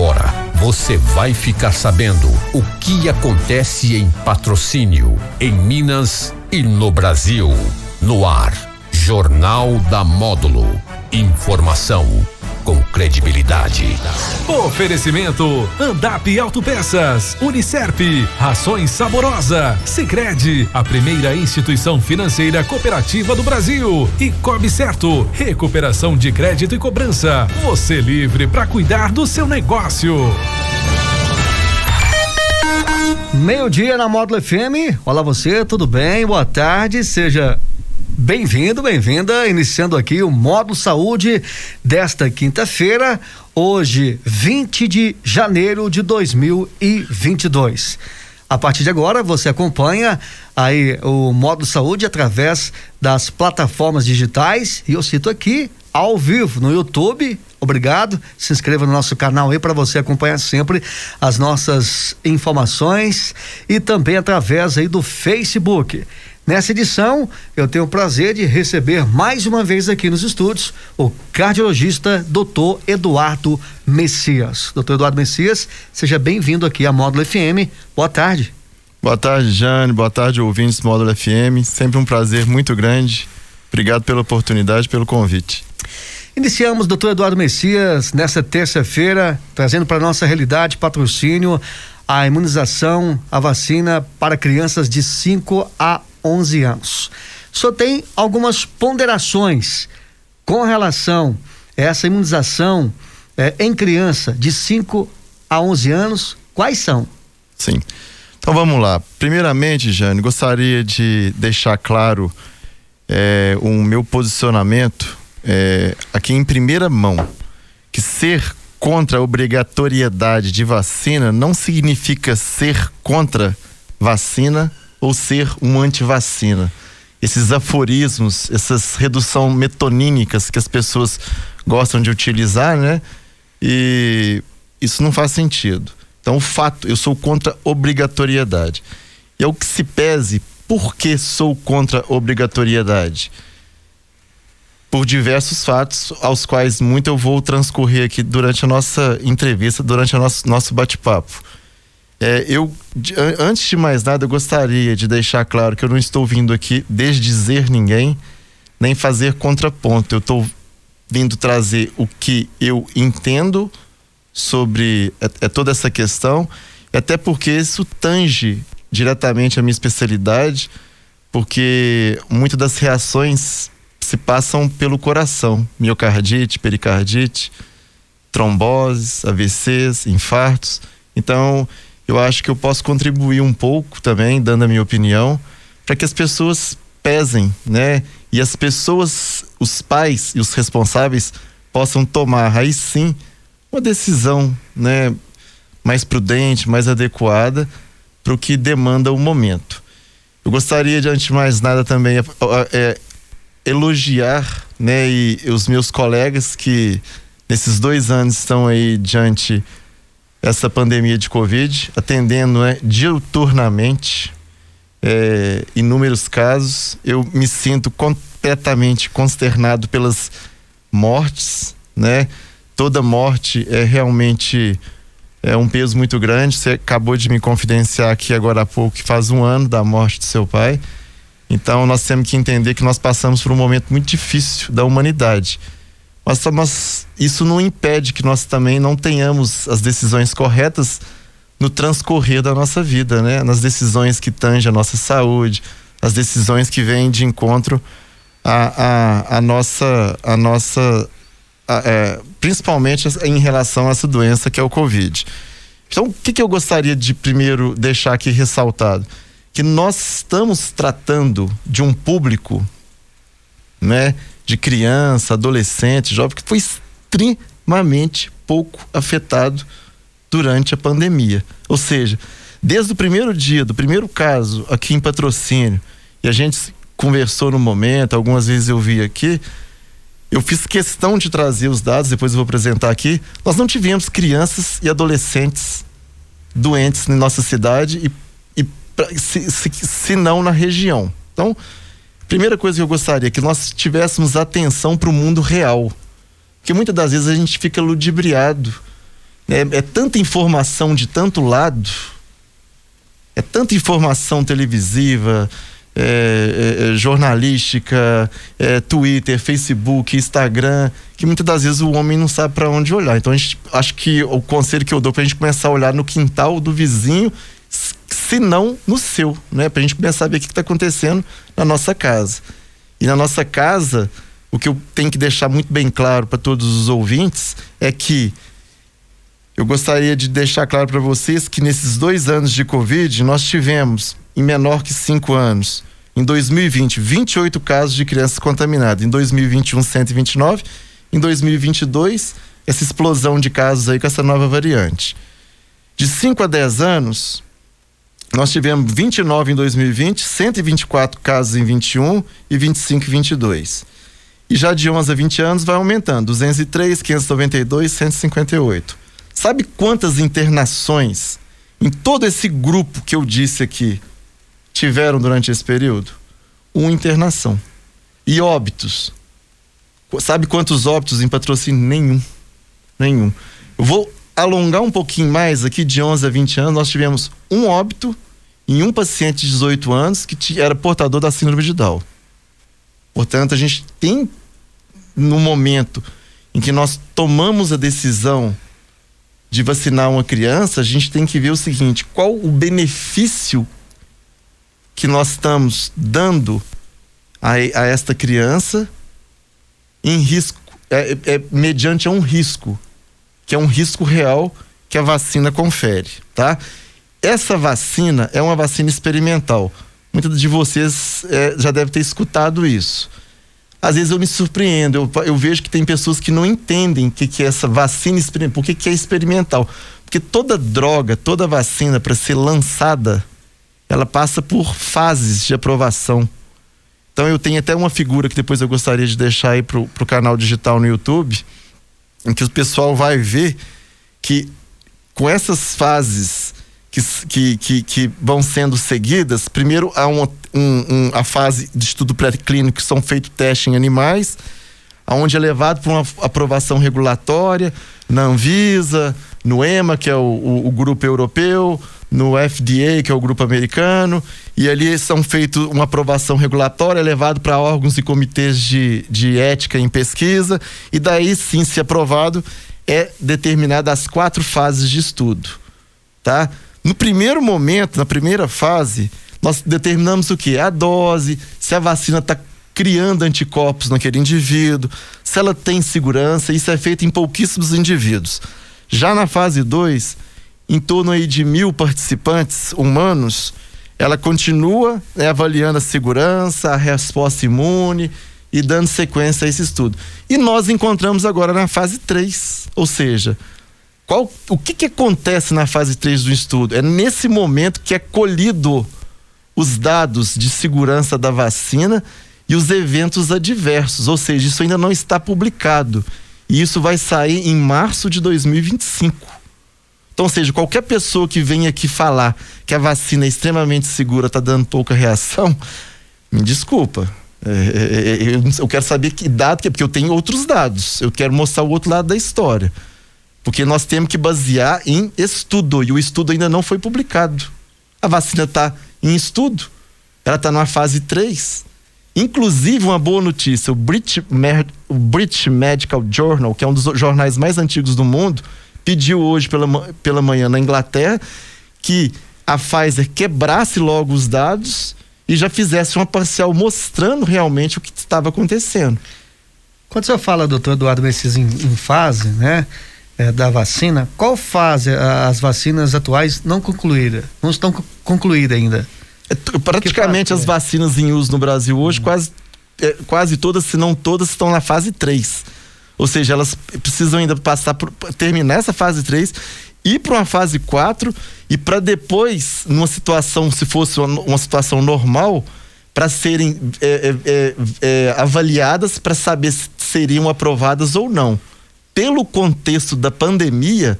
agora você vai ficar sabendo o que acontece em patrocínio, em Minas e no Brasil. No ar, Jornal da Módulo. Informação com credibilidade. Oferecimento: Andap Autopeças, Unicerp, Rações Saborosa, Sicredi, a primeira instituição financeira cooperativa do Brasil e Cobre Certo, recuperação de crédito e cobrança. Você livre para cuidar do seu negócio. Meio-dia na Módulo FM. Olá você, tudo bem? Boa tarde, seja Bem-vindo, bem-vinda, iniciando aqui o Módulo Saúde desta quinta-feira, hoje, 20 de janeiro de 2022. A partir de agora, você acompanha aí o Módulo Saúde através das plataformas digitais e eu cito aqui ao vivo no YouTube. Obrigado. Se inscreva no nosso canal aí para você acompanhar sempre as nossas informações e também através aí do Facebook. Nessa edição, eu tenho o prazer de receber mais uma vez aqui nos estúdios o cardiologista Dr. Eduardo Messias. Dr. Eduardo Messias, seja bem-vindo aqui à Módulo FM. Boa tarde. Boa tarde, Jane. Boa tarde, ouvintes do Módulo FM. Sempre um prazer muito grande. Obrigado pela oportunidade, pelo convite. Iniciamos, doutor Eduardo Messias, nessa terça-feira, trazendo para nossa realidade patrocínio a imunização, a vacina para crianças de 5 a 11 anos. Só tem algumas ponderações com relação a essa imunização é, em criança de 5 a 11 anos. Quais são? Sim. Então vamos lá. Primeiramente, Jane, gostaria de deixar claro é, o meu posicionamento é, aqui em primeira mão. Que ser contra a obrigatoriedade de vacina não significa ser contra vacina ou ser um antivacina. Esses aforismos, essas redução metonímicas que as pessoas gostam de utilizar, né? E isso não faz sentido. Então, o fato, eu sou contra obrigatoriedade. E é o que se pese, por que sou contra obrigatoriedade? Por diversos fatos, aos quais muito eu vou transcorrer aqui durante a nossa entrevista, durante o nosso, nosso bate-papo. É, eu, antes de mais nada, eu gostaria de deixar claro que eu não estou vindo aqui desdizer ninguém, nem fazer contraponto. Eu estou vindo trazer o que eu entendo sobre é, é toda essa questão, até porque isso tange diretamente a minha especialidade, porque muitas das reações se passam pelo coração, miocardite, pericardite, tromboses, AVCs, infartos. Então, eu acho que eu posso contribuir um pouco também, dando a minha opinião, para que as pessoas pesem, né? E as pessoas, os pais e os responsáveis possam tomar aí sim uma decisão, né, mais prudente, mais adequada para o que demanda o momento. Eu gostaria de antes de mais nada também é, é, elogiar, né, e, e os meus colegas que nesses dois anos estão aí diante essa pandemia de Covid, atendendo né, diuturnamente é, inúmeros casos. Eu me sinto completamente consternado pelas mortes, né? Toda morte é realmente é um peso muito grande. Você acabou de me confidenciar aqui agora há pouco que faz um ano da morte do seu pai. Então nós temos que entender que nós passamos por um momento muito difícil da humanidade mas, mas isso não impede que nós também não tenhamos as decisões corretas no transcorrer da nossa vida, né? Nas decisões que tangem a nossa saúde, as decisões que vêm de encontro a, a, nossa, a nossa é, principalmente em relação a essa doença que é o Covid. Então, o que, que eu gostaria de primeiro deixar aqui ressaltado? Que nós estamos tratando de um público, né? De criança, adolescente, jovem, que foi extremamente pouco afetado durante a pandemia. Ou seja, desde o primeiro dia, do primeiro caso aqui em patrocínio, e a gente conversou no momento, algumas vezes eu vi aqui, eu fiz questão de trazer os dados, depois eu vou apresentar aqui. Nós não tivemos crianças e adolescentes doentes na nossa cidade e, e se, se, se não na região. Então, Primeira coisa que eu gostaria é que nós tivéssemos atenção para o mundo real. Porque muitas das vezes a gente fica ludibriado É, é tanta informação de tanto lado, é tanta informação televisiva, é, é, é, jornalística, é, Twitter, Facebook, Instagram, que muitas das vezes o homem não sabe para onde olhar. Então gente acho que o conselho que eu dou para a gente começar a olhar no quintal do vizinho, se não no seu, né? Para a gente a ver o que está acontecendo na nossa casa. E na nossa casa, o que eu tenho que deixar muito bem claro para todos os ouvintes é que eu gostaria de deixar claro para vocês que nesses dois anos de Covid nós tivemos em menor que cinco anos. Em 2020, 28 casos de crianças contaminadas. Em 2021, 129. Em 2022, essa explosão de casos aí com essa nova variante. De 5 a 10 anos, nós tivemos 29 em 2020, 124 casos em 21 e 25 em 22. E já de 11 a 20 anos vai aumentando, 203, 592, 158. Sabe quantas internações em todo esse grupo que eu disse aqui tiveram durante esse período? Uma internação. E óbitos. Sabe quantos óbitos em patrocínio? Nenhum. Nenhum. Eu vou alongar um pouquinho mais aqui, de 11 a 20 anos, nós tivemos um óbito em um paciente de 18 anos que era portador da síndrome de Down. Portanto, a gente tem, no momento em que nós tomamos a decisão de vacinar uma criança, a gente tem que ver o seguinte: qual o benefício que nós estamos dando a, a esta criança em risco, é, é, é, mediante um risco, que é um risco real que a vacina confere, tá? Essa vacina é uma vacina experimental. Muitos de vocês é, já devem ter escutado isso. Às vezes eu me surpreendo, eu, eu vejo que tem pessoas que não entendem o que, que é essa vacina experimental, por que, que é experimental. Porque toda droga, toda vacina, para ser lançada, ela passa por fases de aprovação. Então eu tenho até uma figura que depois eu gostaria de deixar aí pro, pro canal digital no YouTube, em que o pessoal vai ver que com essas fases que, que, que, que vão sendo seguidas, primeiro há um, um, a fase de estudo pré-clínico que são feitos testes em animais, aonde é levado para uma aprovação regulatória na Anvisa, no EMA, que é o, o, o grupo europeu, no FDA, que é o grupo americano, e ali são feitos uma aprovação regulatória, levado para órgãos e comitês de, de ética em pesquisa, e daí sim, se aprovado, é determinada as quatro fases de estudo, tá? No primeiro momento, na primeira fase, nós determinamos o que? A dose, se a vacina está criando anticorpos naquele indivíduo, se ela tem segurança, isso é feito em pouquíssimos indivíduos. Já na fase 2, em torno aí de mil participantes humanos, ela continua né, avaliando a segurança, a resposta imune e dando sequência a esse estudo. E nós encontramos agora na fase 3, ou seja, qual, o que, que acontece na fase 3 do estudo? É nesse momento que é colhido os dados de segurança da vacina e os eventos adversos, ou seja, isso ainda não está publicado. E isso vai sair em março de 2025. Então, seja, qualquer pessoa que vem aqui falar que a vacina é extremamente segura, está dando pouca reação, me desculpa. É, é, é, eu quero saber que dado que é, porque eu tenho outros dados. Eu quero mostrar o outro lado da história. Porque nós temos que basear em estudo, e o estudo ainda não foi publicado. A vacina está em estudo, ela está numa fase 3. Inclusive, uma boa notícia: o British, o British Medical Journal, que é um dos jornais mais antigos do mundo, pediu hoje pela, pela manhã na Inglaterra que a Pfizer quebrasse logo os dados e já fizesse uma parcial mostrando realmente o que estava acontecendo. Quando você fala, doutor Eduardo Messias, em, em fase, né? É, da vacina, qual fase as vacinas atuais não concluíram? Não estão concluídas ainda? É, praticamente as vacinas em uso no Brasil hoje, hum. quase, é, quase todas, se não todas, estão na fase 3 ou seja, elas precisam ainda passar por terminar essa fase 3 ir para uma fase 4 e para depois, numa situação, se fosse uma, uma situação normal, para serem é, é, é, é avaliadas para saber se seriam aprovadas ou não. Pelo contexto da pandemia,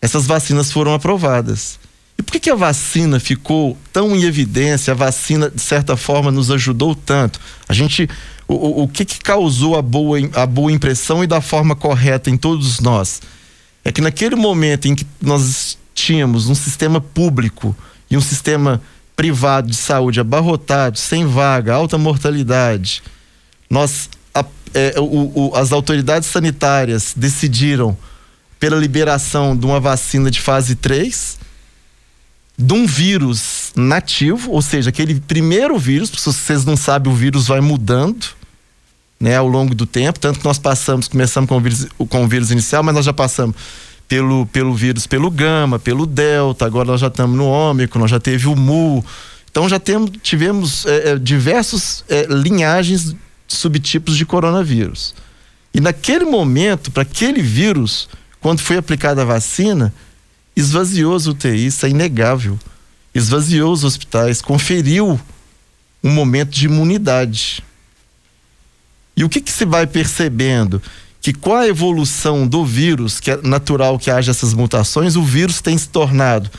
essas vacinas foram aprovadas. E por que, que a vacina ficou tão em evidência? A vacina, de certa forma, nos ajudou tanto. A gente o, o, que, que causou a boa, a boa impressão e da forma correta em todos nós? é que naquele momento em que nós tínhamos um sistema público e um sistema privado de saúde abarrotado, sem vaga, alta mortalidade, nós a, é, o, o, as autoridades sanitárias decidiram pela liberação de uma vacina de fase 3 de um vírus nativo, ou seja, aquele primeiro vírus, se vocês não sabem, o vírus vai mudando né, ao longo do tempo, tanto que nós passamos, começamos com o vírus, com o vírus inicial, mas nós já passamos pelo, pelo vírus, pelo gama, pelo delta, agora nós já estamos no ômicron, nós já teve o mu, então já temos, tivemos é, é, diversos é, linhagens, subtipos de coronavírus. E naquele momento, para aquele vírus, quando foi aplicada a vacina, esvaziou as UTIs, isso é inegável. Esvaziou os hospitais, conferiu um momento de imunidade. E o que, que se vai percebendo? Que com a evolução do vírus, que é natural que haja essas mutações, o vírus tem se tornado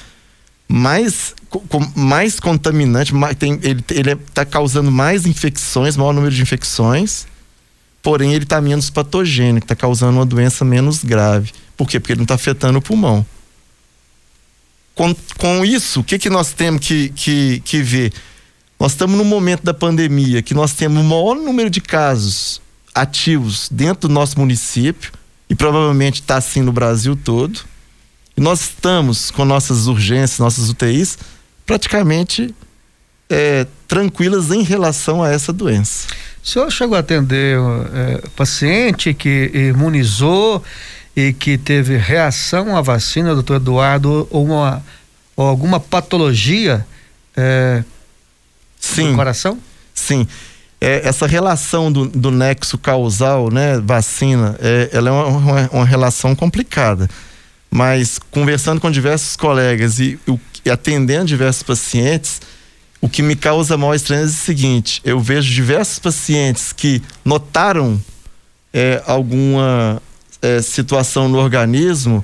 mais, com, mais contaminante, mais, tem, ele está causando mais infecções, maior número de infecções, porém ele está menos patogênico, está causando uma doença menos grave. Por quê? Porque ele não está afetando o pulmão. Com, com isso, o que, que nós temos que, que, que ver? Nós estamos no momento da pandemia que nós temos o maior número de casos ativos dentro do nosso município e provavelmente está assim no Brasil todo. E nós estamos com nossas urgências, nossas UTIs praticamente é, tranquilas em relação a essa doença. O senhor chegou a atender é, paciente que imunizou e que teve reação à vacina, doutor Eduardo, ou, uma, ou alguma patologia é, Sim. do coração? Sim. É, essa relação do, do, nexo causal, né, vacina, é, ela é uma, uma, relação complicada. Mas conversando com diversos colegas e, e atendendo diversos pacientes, o que me causa maior estranheza é o seguinte: eu vejo diversos pacientes que notaram é, alguma é, situação no organismo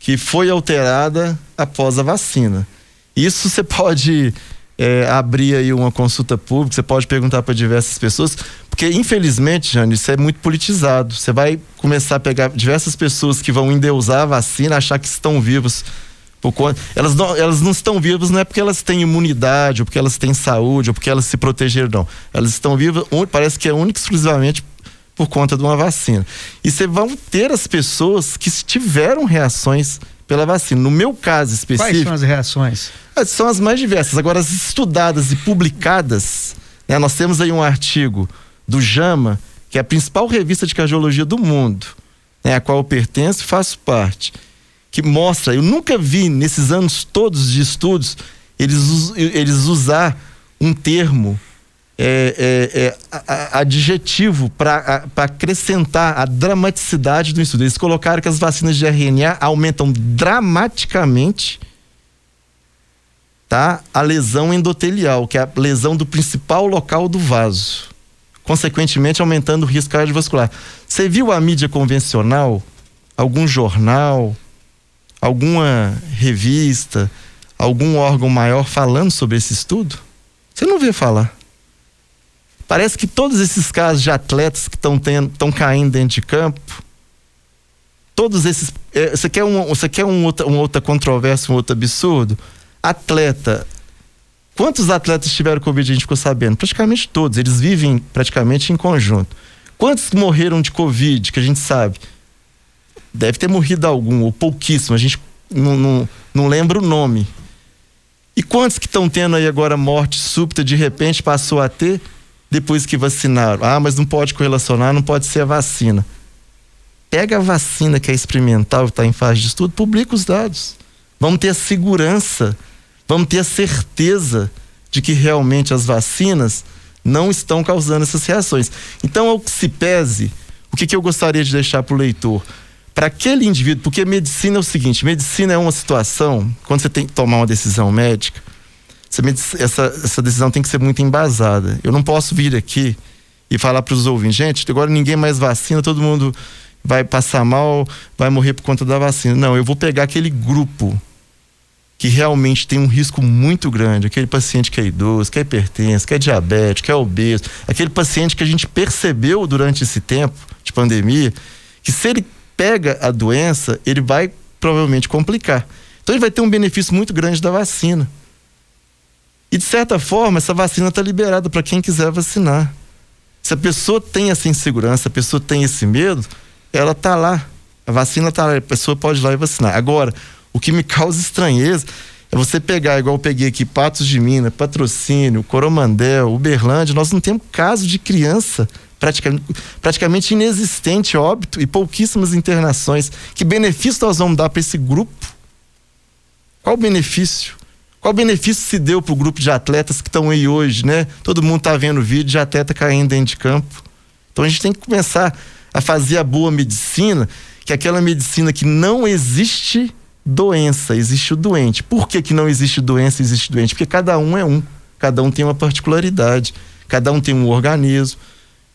que foi alterada após a vacina. Isso você pode é, abrir aí uma consulta pública, você pode perguntar para diversas pessoas, porque infelizmente, Jane, isso é muito politizado. Você vai começar a pegar diversas pessoas que vão endeusar a vacina, achar que estão vivos. Conta, elas, não, elas não estão vivas não é porque elas têm imunidade, ou porque elas têm saúde, ou porque elas se protegeram, não. Elas estão vivas, parece que é única e exclusivamente por conta de uma vacina. E você vão ter as pessoas que tiveram reações pela vacina. No meu caso específico. Quais são as reações? É, são as mais diversas. Agora, as estudadas e publicadas, né, nós temos aí um artigo do JAMA, que é a principal revista de cardiologia do mundo, né, a qual eu pertenço e faço parte, que mostra, eu nunca vi nesses anos todos de estudos, eles, eles usar um termo é, é, é, adjetivo para acrescentar a dramaticidade do estudo. Eles colocaram que as vacinas de RNA aumentam dramaticamente tá? a lesão endotelial, que é a lesão do principal local do vaso, consequentemente aumentando o risco cardiovascular. Você viu a mídia convencional, algum jornal, alguma revista, algum órgão maior falando sobre esse estudo? Você não vê falar. Parece que todos esses casos de atletas que estão caindo dentro de campo, todos esses. É, você quer, um, você quer um outra, uma outra controvérsia, um outro absurdo? Atleta. Quantos atletas tiveram Covid? A gente ficou sabendo. Praticamente todos. Eles vivem praticamente em conjunto. Quantos morreram de Covid, que a gente sabe? Deve ter morrido algum, ou pouquíssimo. A gente não, não, não lembra o nome. E quantos que estão tendo aí agora morte súbita, de repente passou a ter? Depois que vacinaram. Ah, mas não pode correlacionar, não pode ser a vacina. Pega a vacina que é experimental, está em fase de estudo, publica os dados. Vamos ter a segurança, vamos ter a certeza de que realmente as vacinas não estão causando essas reações. Então, ao que se pese, o que, que eu gostaria de deixar para o leitor? Para aquele indivíduo, porque medicina é o seguinte: medicina é uma situação, quando você tem que tomar uma decisão médica, essa, essa decisão tem que ser muito embasada. Eu não posso vir aqui e falar para os ouvintes, gente, agora ninguém mais vacina, todo mundo vai passar mal, vai morrer por conta da vacina. Não, eu vou pegar aquele grupo que realmente tem um risco muito grande, aquele paciente que é idoso, que é hipertenso, que é diabético, que é obeso, aquele paciente que a gente percebeu durante esse tempo de pandemia, que se ele pega a doença, ele vai provavelmente complicar. Então ele vai ter um benefício muito grande da vacina. E de certa forma, essa vacina está liberada para quem quiser vacinar. Se a pessoa tem essa insegurança, a pessoa tem esse medo, ela está lá. A vacina está lá, a pessoa pode ir lá e vacinar. Agora, o que me causa estranheza é você pegar, igual eu peguei aqui, Patos de Minas, Patrocínio, Coromandel, Uberlândia, nós não temos caso de criança praticamente, praticamente inexistente óbito e pouquíssimas internações. Que benefício nós vamos dar para esse grupo? Qual o benefício? Qual benefício se deu para o grupo de atletas que estão aí hoje, né? Todo mundo está vendo vídeo de atleta caindo dentro de campo. Então a gente tem que começar a fazer a boa medicina, que é aquela medicina que não existe doença, existe o doente. Por que, que não existe doença, existe doente? Porque cada um é um, cada um tem uma particularidade, cada um tem um organismo.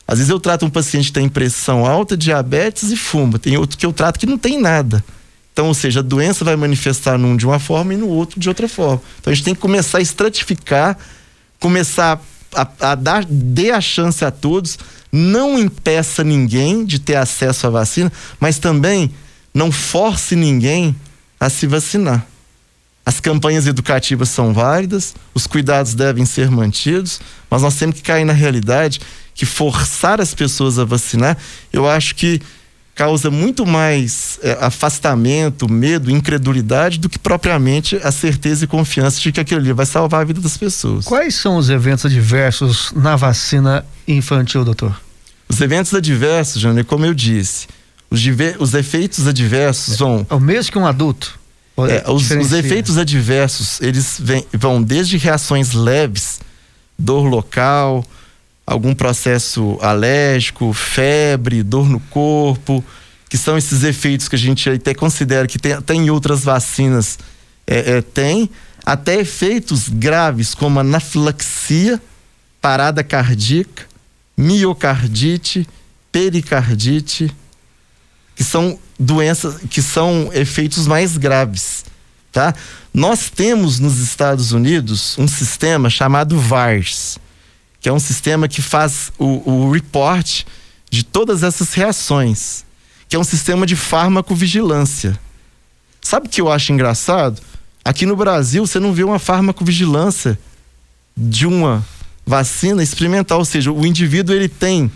Às vezes eu trato um paciente que tem pressão alta, diabetes e fuma. Tem outro que eu trato que não tem nada. Então, ou seja, a doença vai manifestar num de uma forma e no outro de outra forma. Então a gente tem que começar a estratificar, começar a, a dar, dê a chance a todos, não impeça ninguém de ter acesso à vacina, mas também não force ninguém a se vacinar. As campanhas educativas são válidas, os cuidados devem ser mantidos, mas nós temos que cair na realidade que forçar as pessoas a vacinar, eu acho que causa muito mais é, afastamento, medo, incredulidade do que propriamente a certeza e confiança de que aquilo ali vai salvar a vida das pessoas. Quais são os eventos adversos na vacina infantil, doutor? Os eventos adversos, Jânio, como eu disse, os, os efeitos adversos vão. É o mesmo que um adulto? É, os, os, efeitos adversos, eles vem, vão desde reações leves, dor local, algum processo alérgico, febre, dor no corpo, que são esses efeitos que a gente até considera que tem, até em outras vacinas é, é, tem, até efeitos graves como anafilaxia, parada cardíaca, miocardite, pericardite, que são doenças, que são efeitos mais graves, tá? Nós temos nos Estados Unidos um sistema chamado VARS, que é um sistema que faz o, o report de todas essas reações, que é um sistema de farmacovigilância. Sabe o que eu acho engraçado? Aqui no Brasil você não vê uma farmacovigilância de uma vacina experimental, ou seja, o indivíduo ele tem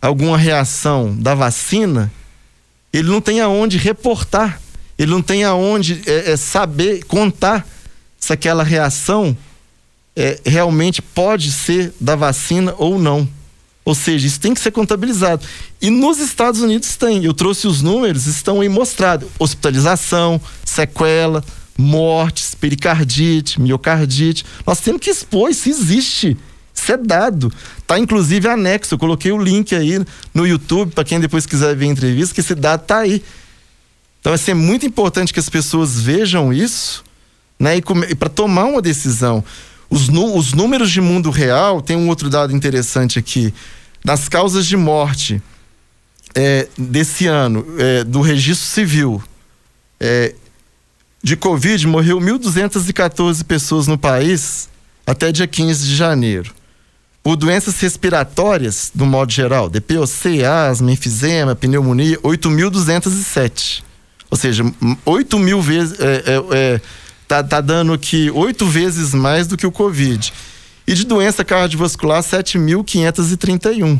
alguma reação da vacina, ele não tem aonde reportar, ele não tem aonde é, é, saber contar se aquela reação é, realmente pode ser da vacina ou não. Ou seja, isso tem que ser contabilizado. E nos Estados Unidos tem. Eu trouxe os números, estão aí mostrados: hospitalização, sequela, mortes, pericardite, miocardite. Nós temos que expor, isso existe. Isso é dado. Tá inclusive anexo. Eu coloquei o link aí no YouTube para quem depois quiser ver a entrevista, que esse dado tá aí. Então, assim, é muito importante que as pessoas vejam isso, né? E, e para tomar uma decisão. Os, os números de mundo real, tem um outro dado interessante aqui. Das causas de morte é, desse ano, é, do registro civil, é, de Covid, morreu 1.214 pessoas no país até dia 15 de janeiro. Por doenças respiratórias, do modo geral, DPOC, asma, enfisema, pneumonia, 8.207. Ou seja, 8 mil vezes. É, é, é tá, tá dando aqui oito vezes mais do que o Covid. E de doença cardiovascular, 7.531.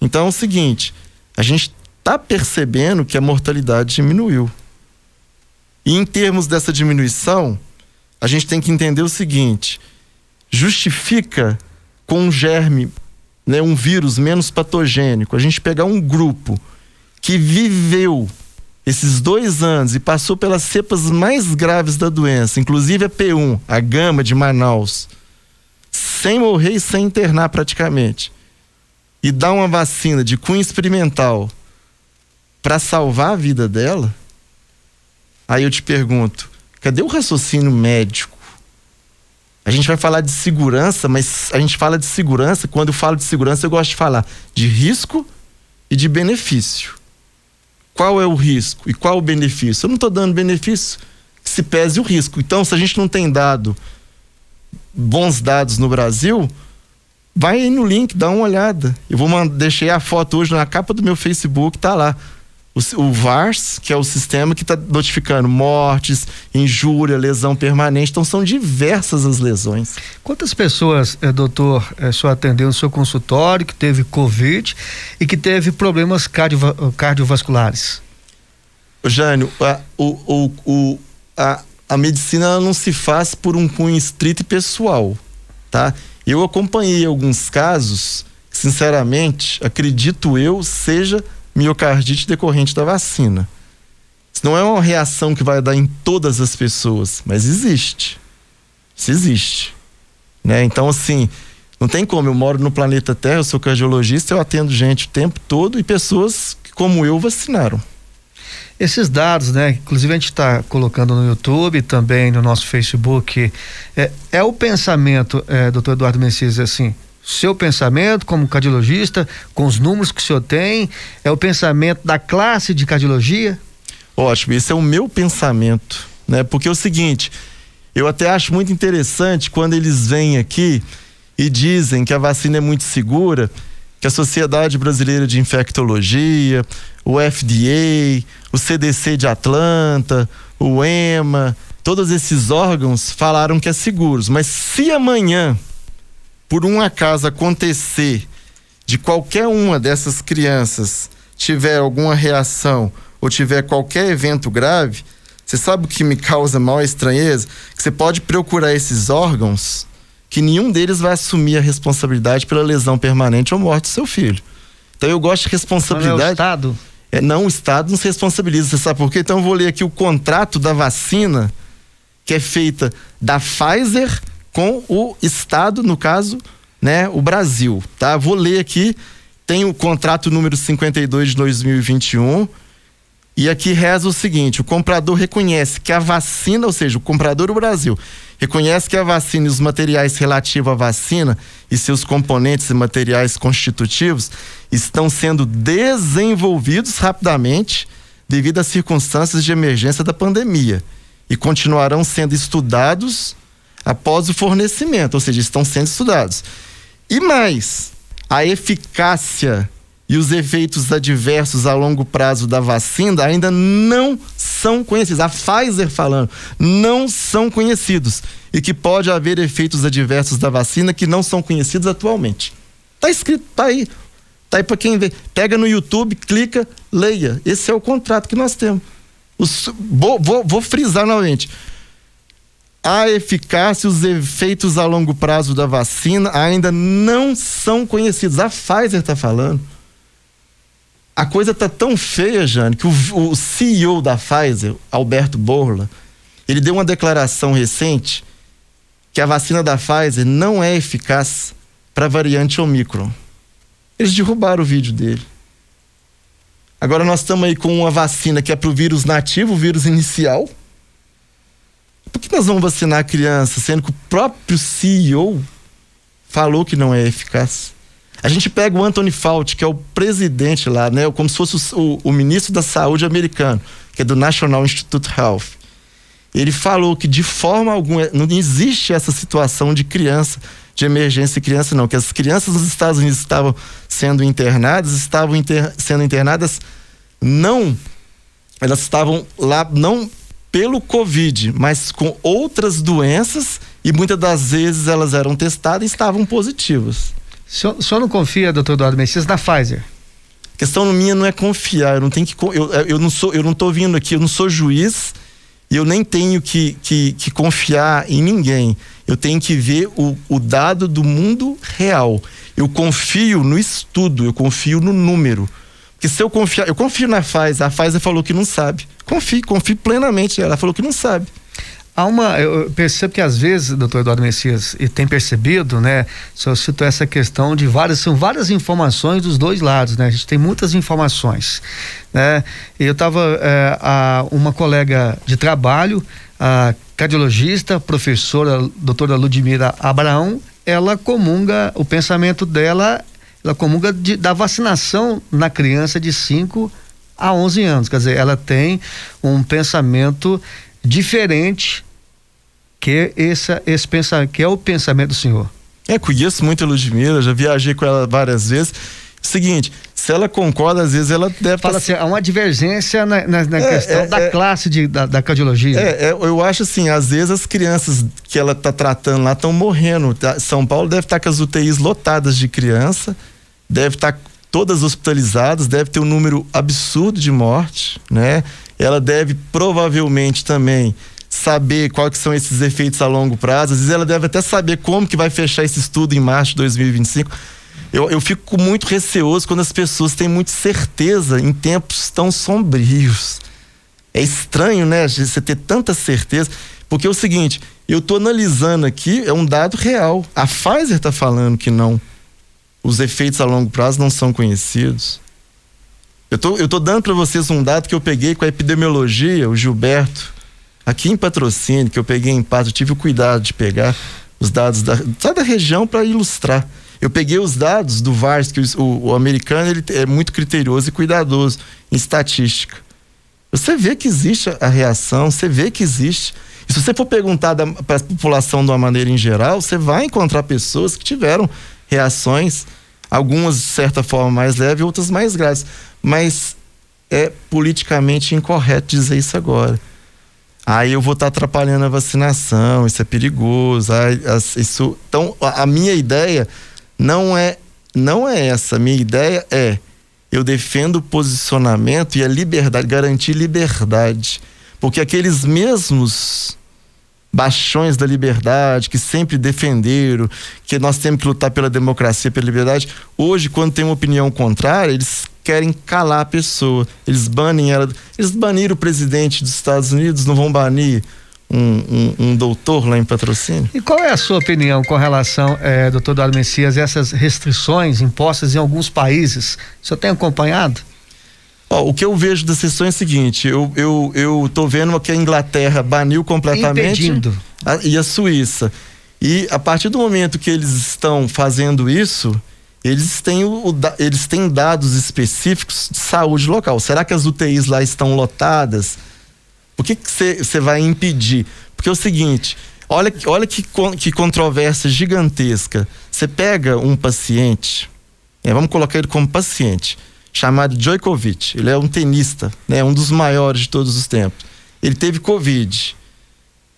Então é o seguinte, a gente está percebendo que a mortalidade diminuiu. E em termos dessa diminuição, a gente tem que entender o seguinte: justifica com um germe, né, um vírus menos patogênico, a gente pegar um grupo que viveu esses dois anos e passou pelas cepas mais graves da doença, inclusive a P1, a gama de Manaus, sem morrer e sem internar praticamente, e dá uma vacina de cunho experimental para salvar a vida dela, aí eu te pergunto, cadê o raciocínio médico? A gente vai falar de segurança, mas a gente fala de segurança, quando eu falo de segurança, eu gosto de falar de risco e de benefício qual é o risco e qual o benefício. Eu não estou dando benefício, se pese o risco. Então, se a gente não tem dado bons dados no Brasil, vai aí no link, dá uma olhada. Eu vou deixei a foto hoje na capa do meu Facebook, tá lá. O, o VARS, que é o sistema que está notificando mortes, injúria, lesão permanente. Então, são diversas as lesões. Quantas pessoas, eh, doutor, eh, só atendeu no seu consultório que teve Covid e que teve problemas cardiova cardiovasculares? Jânio, a, o, o, a, a medicina não se faz por um cunho estrito e pessoal, tá? Eu acompanhei alguns casos, sinceramente, acredito eu, seja miocardite decorrente da vacina. Isso não é uma reação que vai dar em todas as pessoas, mas existe. Isso existe. Né? Então, assim, não tem como. Eu moro no planeta Terra, eu sou cardiologista, eu atendo gente o tempo todo e pessoas que, como eu, vacinaram. Esses dados, né? Inclusive a gente está colocando no YouTube também no nosso Facebook. É, é o pensamento, é, doutor Eduardo Messias, assim, seu pensamento como cardiologista, com os números que o senhor tem, é o pensamento da classe de cardiologia? Ótimo, esse é o meu pensamento, né? Porque é o seguinte, eu até acho muito interessante quando eles vêm aqui e dizem que a vacina é muito segura, que a Sociedade Brasileira de Infectologia, o FDA, o CDC de Atlanta, o EMA, todos esses órgãos falaram que é seguro. Mas se amanhã por um acaso acontecer de qualquer uma dessas crianças tiver alguma reação ou tiver qualquer evento grave, você sabe o que me causa maior estranheza? Que você pode procurar esses órgãos que nenhum deles vai assumir a responsabilidade pela lesão permanente ou morte do seu filho. Então eu gosto de responsabilidade. Não é o Estado? É, não, o Estado não se responsabiliza. Você sabe por quê? Então eu vou ler aqui o contrato da vacina que é feita da Pfizer com o Estado, no caso, né, o Brasil, tá? Vou ler aqui, tem o contrato número 52 de 2021, e aqui reza o seguinte: o comprador reconhece que a vacina, ou seja, o comprador do Brasil, reconhece que a vacina e os materiais relativos à vacina e seus componentes e materiais constitutivos estão sendo desenvolvidos rapidamente devido às circunstâncias de emergência da pandemia e continuarão sendo estudados após o fornecimento, ou seja, estão sendo estudados. E mais, a eficácia e os efeitos adversos a longo prazo da vacina ainda não são conhecidos. A Pfizer falando, não são conhecidos. E que pode haver efeitos adversos da vacina que não são conhecidos atualmente. Tá escrito, tá aí. Tá aí para quem vê. Pega no YouTube, clica, leia. Esse é o contrato que nós temos. Os, vou, vou, vou frisar novamente a eficácia e os efeitos a longo prazo da vacina ainda não são conhecidos. A Pfizer está falando. A coisa está tão feia, Jane, que o, o, CEO da Pfizer, Alberto Borla, ele deu uma declaração recente que a vacina da Pfizer não é eficaz para a variante Omicron. Eles derrubaram o vídeo dele. Agora nós estamos aí com uma vacina que é para o vírus nativo, o vírus inicial por que nós vamos vacinar a criança, sendo que o próprio CEO falou que não é eficaz? A gente pega o Anthony Fauci, que é o presidente lá, né? Como se fosse o, o, ministro da saúde americano, que é do National Institute Health. Ele falou que de forma alguma não existe essa situação de criança, de emergência de criança, não. Que as crianças nos Estados Unidos estavam sendo internadas, estavam inter, sendo internadas não. Elas estavam lá não pelo Covid, mas com outras doenças e muitas das vezes elas eram testadas e estavam positivas. O senhor, não confia, doutor Eduardo Messias, na Pfizer? A questão minha não é confiar, eu não tenho que eu, eu não sou eu não estou vindo aqui, eu não sou juiz e eu nem tenho que, que, que confiar em ninguém. Eu tenho que ver o, o dado do mundo real. Eu confio no estudo, eu confio no número. Porque se eu confiar, eu confio na Pfizer, a Pfizer falou que não sabe. Confio, confio plenamente. Ela falou que não sabe. Há uma, eu percebo que às vezes, doutor Eduardo Messias, e tem percebido, né? Só cito essa questão de várias, são várias informações dos dois lados, né? A gente tem muitas informações, né? Eu estava, é, a, uma colega de trabalho, a cardiologista, professora, doutora Ludmira Abraão, ela comunga, o pensamento dela, ela comunga de, da vacinação na criança de 5 há 11 anos. Quer dizer, ela tem um pensamento diferente que esse, esse pensamento, que é o pensamento do senhor. É, conheço muito a Ludmilla, já viajei com ela várias vezes. Seguinte, se ela concorda, às vezes ela deve Fala tá... assim, há uma divergência na, na, na é, questão é, da é, classe de, da, da cardiologia. É, é, eu acho assim, às vezes as crianças que ela tá tratando lá estão morrendo. Tá? São Paulo deve estar tá com as UTIs lotadas de criança, deve estar tá todas hospitalizadas, deve ter um número absurdo de morte, né? Ela deve provavelmente também saber quais são esses efeitos a longo prazo. Às vezes ela deve até saber como que vai fechar esse estudo em março de 2025 eu, eu fico muito receoso quando as pessoas têm muita certeza em tempos tão sombrios. É estranho, né? Você ter tanta certeza. Porque é o seguinte, eu estou analisando aqui, é um dado real. A Pfizer está falando que não. Os efeitos a longo prazo não são conhecidos. Eu tô, eu tô dando para vocês um dado que eu peguei com a epidemiologia, o Gilberto, aqui em patrocínio, que eu peguei em paz, eu tive o cuidado de pegar os dados da, da região para ilustrar. Eu peguei os dados do VARS, que o, o, americano ele é muito criterioso e cuidadoso em estatística. Você vê que existe a reação, você vê que existe. E se você for perguntar para a população de uma maneira em geral, você vai encontrar pessoas que tiveram reações, algumas de certa forma mais leves, outras mais graves. Mas é politicamente incorreto dizer isso agora. Aí eu vou estar tá atrapalhando a vacinação, isso é perigoso. Aí, isso... Então, a minha ideia não é não é essa. Minha ideia é eu defendo o posicionamento e a liberdade, garantir liberdade. Porque aqueles mesmos baixões da liberdade, que sempre defenderam que nós temos que lutar pela democracia, pela liberdade, hoje, quando tem uma opinião contrária, eles querem calar a pessoa. Eles banem ela. Eles baniram o presidente dos Estados Unidos, não vão banir um, um, um, doutor lá em patrocínio. E qual é a sua opinião com relação, é, doutor Eduardo Messias, essas restrições impostas em alguns países? O senhor tem acompanhado? O que eu vejo das sessões é o seguinte, eu, eu, eu tô vendo que a Inglaterra baniu completamente Impedindo. A, e a Suíça. E a partir do momento que eles estão fazendo isso, eles têm, o, o, eles têm dados específicos de saúde local. Será que as UTIs lá estão lotadas? Por que você vai impedir? Porque é o seguinte, olha, olha que, que controvérsia gigantesca. Você pega um paciente, é, vamos colocar ele como paciente, chamado Djokovic. Ele é um tenista, né, um dos maiores de todos os tempos. Ele teve Covid.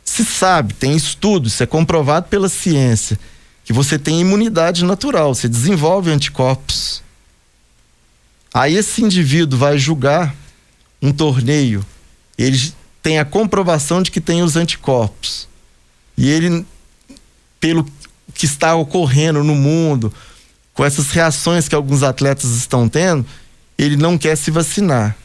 Se sabe, tem estudos, isso é comprovado pela ciência, que você tem imunidade natural, você desenvolve anticorpos. Aí esse indivíduo vai julgar um torneio, ele tem a comprovação de que tem os anticorpos. E ele, pelo que está ocorrendo no mundo, com essas reações que alguns atletas estão tendo, ele não quer se vacinar.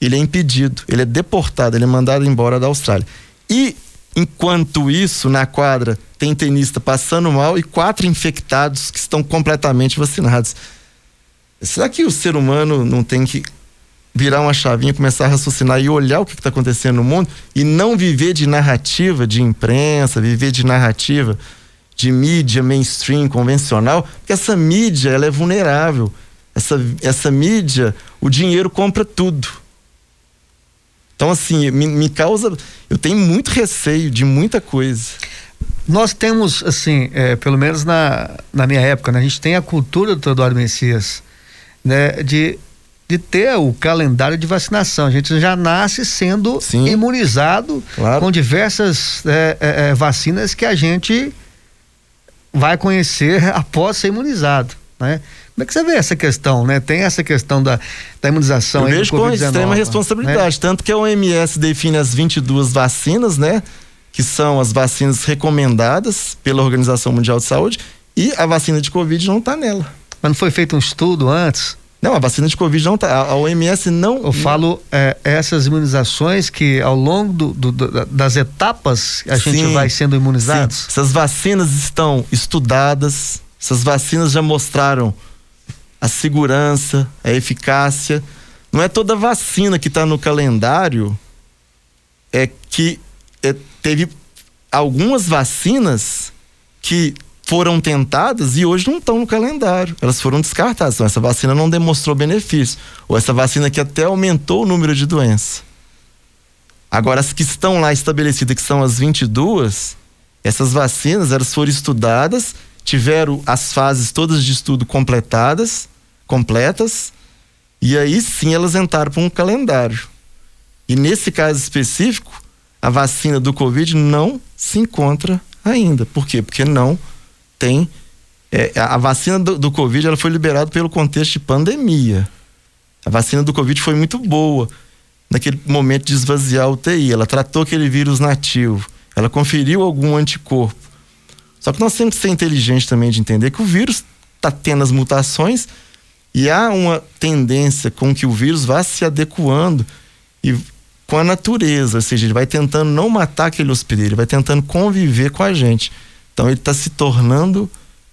Ele é impedido, ele é deportado, ele é mandado embora da Austrália. E, enquanto isso, na quadra, tem tenista passando mal e quatro infectados que estão completamente vacinados. Será que o ser humano não tem que virar uma chavinha, começar a raciocinar e olhar o que está acontecendo no mundo e não viver de narrativa de imprensa, viver de narrativa de mídia mainstream convencional, porque essa mídia ela é vulnerável. Essa, essa mídia, o dinheiro compra tudo. Então, assim, me, me causa. Eu tenho muito receio de muita coisa. Nós temos, assim, é, pelo menos na, na minha época, né, a gente tem a cultura do Eduardo Messias, né, de de ter o calendário de vacinação. A gente já nasce sendo Sim, imunizado claro. com diversas é, é, é, vacinas que a gente vai conhecer após ser imunizado, né? Como é que você vê essa questão, né? Tem essa questão da, da imunização Eu vejo com extrema né? responsabilidade, né? tanto que a OMS define as 22 vacinas, né? Que são as vacinas recomendadas pela Organização Mundial de Saúde e a vacina de Covid não está nela. Mas não foi feito um estudo antes? Não, a vacina de Covid não tá. A, OMS não. Eu falo é, essas imunizações que ao longo do, do, das etapas a sim, gente vai sendo imunizado. Sim. Essas vacinas estão estudadas, essas vacinas já mostraram a segurança, a eficácia. Não é toda vacina que está no calendário é que é, teve algumas vacinas que foram tentadas e hoje não estão no calendário. Elas foram descartadas. Então, essa vacina não demonstrou benefício. Ou essa vacina que até aumentou o número de doenças. Agora, as que estão lá estabelecidas, que são as 22, essas vacinas, elas foram estudadas, tiveram as fases todas de estudo completadas, completas, e aí sim elas entraram para um calendário. E nesse caso específico, a vacina do Covid não se encontra ainda. Por quê? Porque não tem. É, a vacina do, do Covid ela foi liberada pelo contexto de pandemia. A vacina do Covid foi muito boa naquele momento de esvaziar a UTI. Ela tratou aquele vírus nativo. Ela conferiu algum anticorpo. Só que nós temos que ser inteligentes também de entender que o vírus está tendo as mutações e há uma tendência com que o vírus vá se adequando e com a natureza, ou seja, ele vai tentando não matar aquele hospedeiro, ele vai tentando conviver com a gente. Então ele está se tornando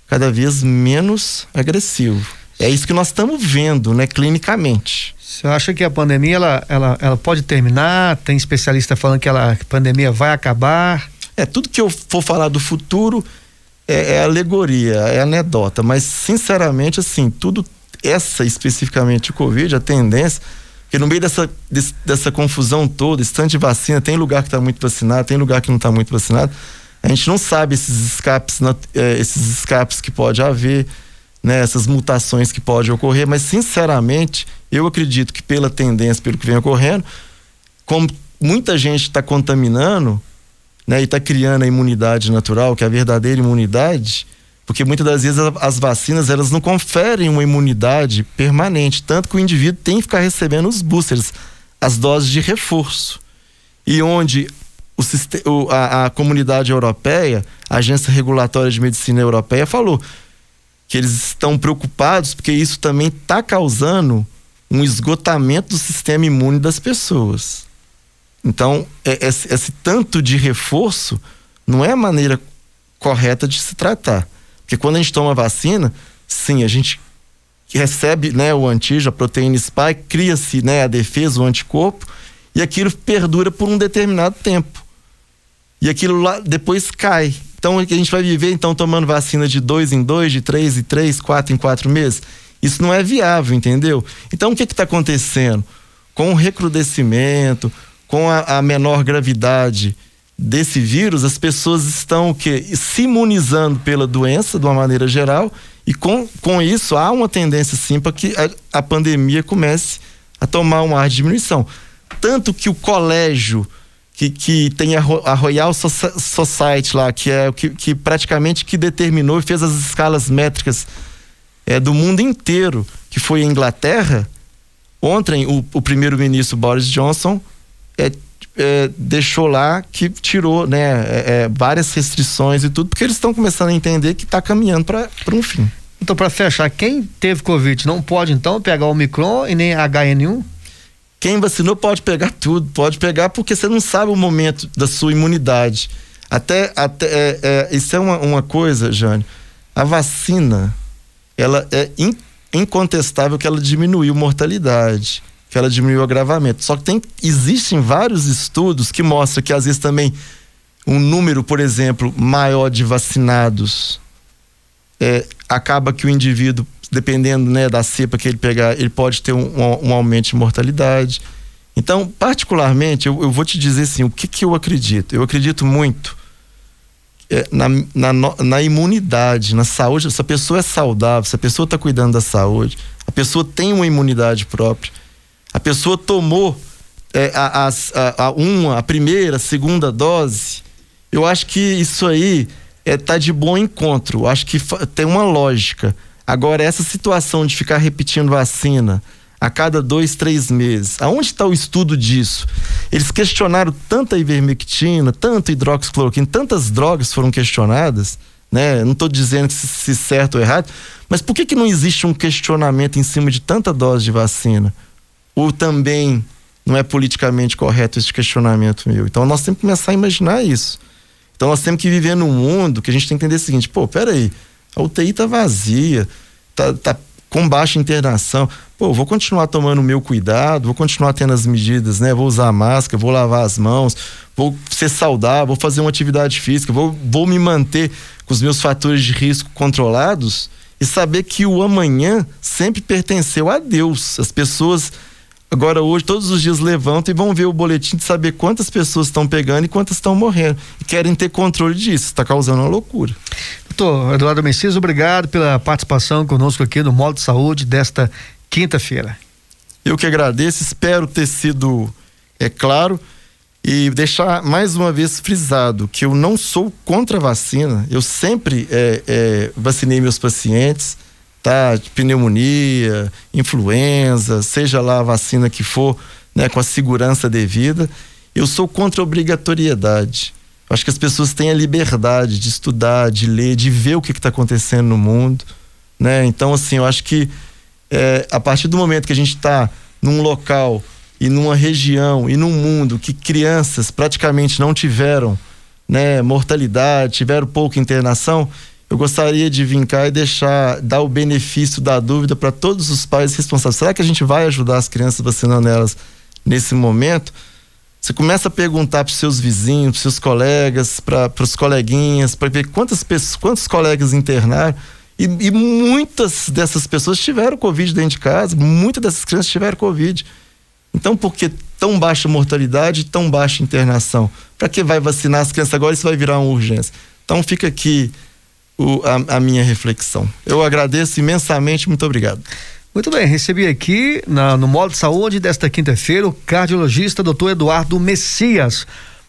cada vez menos agressivo. É isso que nós estamos vendo, né, clinicamente. Você acha que a pandemia ela, ela, ela pode terminar? Tem especialista falando que ela, a pandemia vai acabar? É, tudo que eu for falar do futuro é, é alegoria, é anedota, mas sinceramente, assim, tudo, essa especificamente o Covid, a tendência porque no meio dessa, dessa confusão toda, esse tanto de vacina, tem lugar que está muito vacinado, tem lugar que não está muito vacinado. A gente não sabe esses escapes, é, esses escapes que pode haver, né, essas mutações que podem ocorrer, mas sinceramente, eu acredito que pela tendência, pelo que vem ocorrendo, como muita gente está contaminando, né, e está criando a imunidade natural, que é a verdadeira imunidade, porque muitas das vezes as vacinas elas não conferem uma imunidade permanente, tanto que o indivíduo tem que ficar recebendo os boosters, as doses de reforço. E onde o, a, a comunidade europeia, a Agência Regulatória de Medicina Europeia, falou que eles estão preocupados porque isso também está causando um esgotamento do sistema imune das pessoas. Então, é, esse, esse tanto de reforço não é a maneira correta de se tratar. Porque quando a gente toma vacina, sim, a gente recebe né, o antígeno, a proteína spike, cria-se né, a defesa, o anticorpo, e aquilo perdura por um determinado tempo. E aquilo lá depois cai. Então a gente vai viver então tomando vacina de dois em dois, de três em três, quatro em quatro meses. Isso não é viável, entendeu? Então o que está acontecendo? Com o recrudescimento, com a, a menor gravidade desse vírus, as pessoas estão o quê? se imunizando pela doença de uma maneira geral e com, com isso há uma tendência sim para que a, a, pandemia comece a tomar um ar de diminuição. Tanto que o colégio que, que tem a, a Royal Society lá, que é o que, que praticamente que determinou e fez as escalas métricas é, do mundo inteiro, que foi a Inglaterra, ontem o, o primeiro-ministro Boris Johnson é, é, deixou lá que tirou né, é, é várias restrições e tudo, porque eles estão começando a entender que está caminhando para um fim. Então, para fechar, quem teve Covid não pode então pegar o Micron e nem HN1? Quem vacinou pode pegar tudo, pode pegar porque você não sabe o momento da sua imunidade. Até, até é, é, isso é uma, uma coisa, Jane. A vacina, ela é in, incontestável que ela diminuiu mortalidade que ela diminuiu o agravamento. Só que tem, existem vários estudos que mostram que às vezes também um número, por exemplo, maior de vacinados é, acaba que o indivíduo, dependendo né, da cepa que ele pegar, ele pode ter um, um, um aumento de mortalidade. Então, particularmente, eu, eu, vou te dizer assim, o que, que eu acredito? Eu acredito muito é, na, na, na imunidade, na saúde. Se a pessoa é saudável, se a pessoa está cuidando da saúde, a pessoa tem uma imunidade própria a pessoa tomou é, a, a, a, uma, a primeira, a segunda dose, eu acho que isso aí é, tá de bom encontro. Eu acho que tem uma lógica. Agora, essa situação de ficar repetindo vacina a cada dois, três meses, aonde está o estudo disso? Eles questionaram tanta ivermectina, tanto hidroxicloroquina, tantas drogas foram questionadas, né? Não estou dizendo se, se certo ou errado, mas por que, que não existe um questionamento em cima de tanta dose de vacina? Ou também não é politicamente correto esse questionamento meu. Então nós temos que começar a imaginar isso. Então nós temos que viver num mundo que a gente tem que entender o seguinte: pô, peraí, a UTI tá vazia, tá, tá com baixa internação. Pô, vou continuar tomando o meu cuidado, vou continuar tendo as medidas, né? Vou usar máscara, vou lavar as mãos, vou ser saudável, vou fazer uma atividade física, vou, vou me manter com os meus fatores de risco controlados e saber que o amanhã sempre pertenceu a Deus. As pessoas Agora, hoje, todos os dias levantam e vão ver o boletim de saber quantas pessoas estão pegando e quantas estão morrendo. E querem ter controle disso. Está causando uma loucura. Doutor Eduardo Messias, obrigado pela participação conosco aqui no Modo de Saúde desta quinta-feira. Eu que agradeço, espero ter sido é claro e deixar mais uma vez frisado que eu não sou contra a vacina. Eu sempre é, é, vacinei meus pacientes, tá? Pneumonia, influenza, seja lá a vacina que for, né? Com a segurança devida. Eu sou contra a obrigatoriedade. Acho que as pessoas têm a liberdade de estudar, de ler, de ver o que está acontecendo no mundo, né? Então, assim, eu acho que é, a partir do momento que a gente está num local e numa região e num mundo que crianças praticamente não tiveram, né, mortalidade, tiveram pouca internação, eu gostaria de vir cá e deixar, dar o benefício da dúvida para todos os pais responsáveis. Será que a gente vai ajudar as crianças vacinando elas nesse momento? Você começa a perguntar para seus vizinhos, para seus colegas, para os coleguinhas, para ver quantas pessoas, quantos colegas internaram. E, e, muitas dessas pessoas tiveram Covid dentro de casa, muitas dessas crianças tiveram Covid. Então, por que tão baixa mortalidade e tão baixa internação? Para que vai vacinar as crianças agora? Isso vai virar uma urgência. Então, fica aqui o, a, a minha reflexão. Eu agradeço imensamente, muito obrigado. Muito bem, recebi aqui na, no Modo de Saúde desta quinta-feira o cardiologista doutor Eduardo Messias.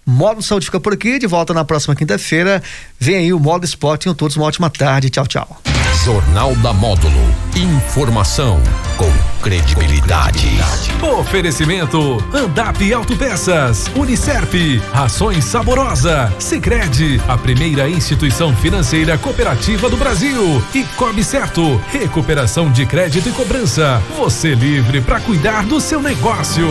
Modo de Saúde fica por aqui, de volta na próxima quinta-feira. Vem aí o Modo Esporte. Tenham todos uma ótima tarde. Tchau, tchau. Jornal da Módulo. Informação com credibilidade. Oferecimento: Andap Autopeças, Unicerp, Rações Saborosa, Sicredi, a primeira instituição financeira cooperativa do Brasil e Cobre Certo, recuperação de crédito e cobrança. Você livre para cuidar do seu negócio.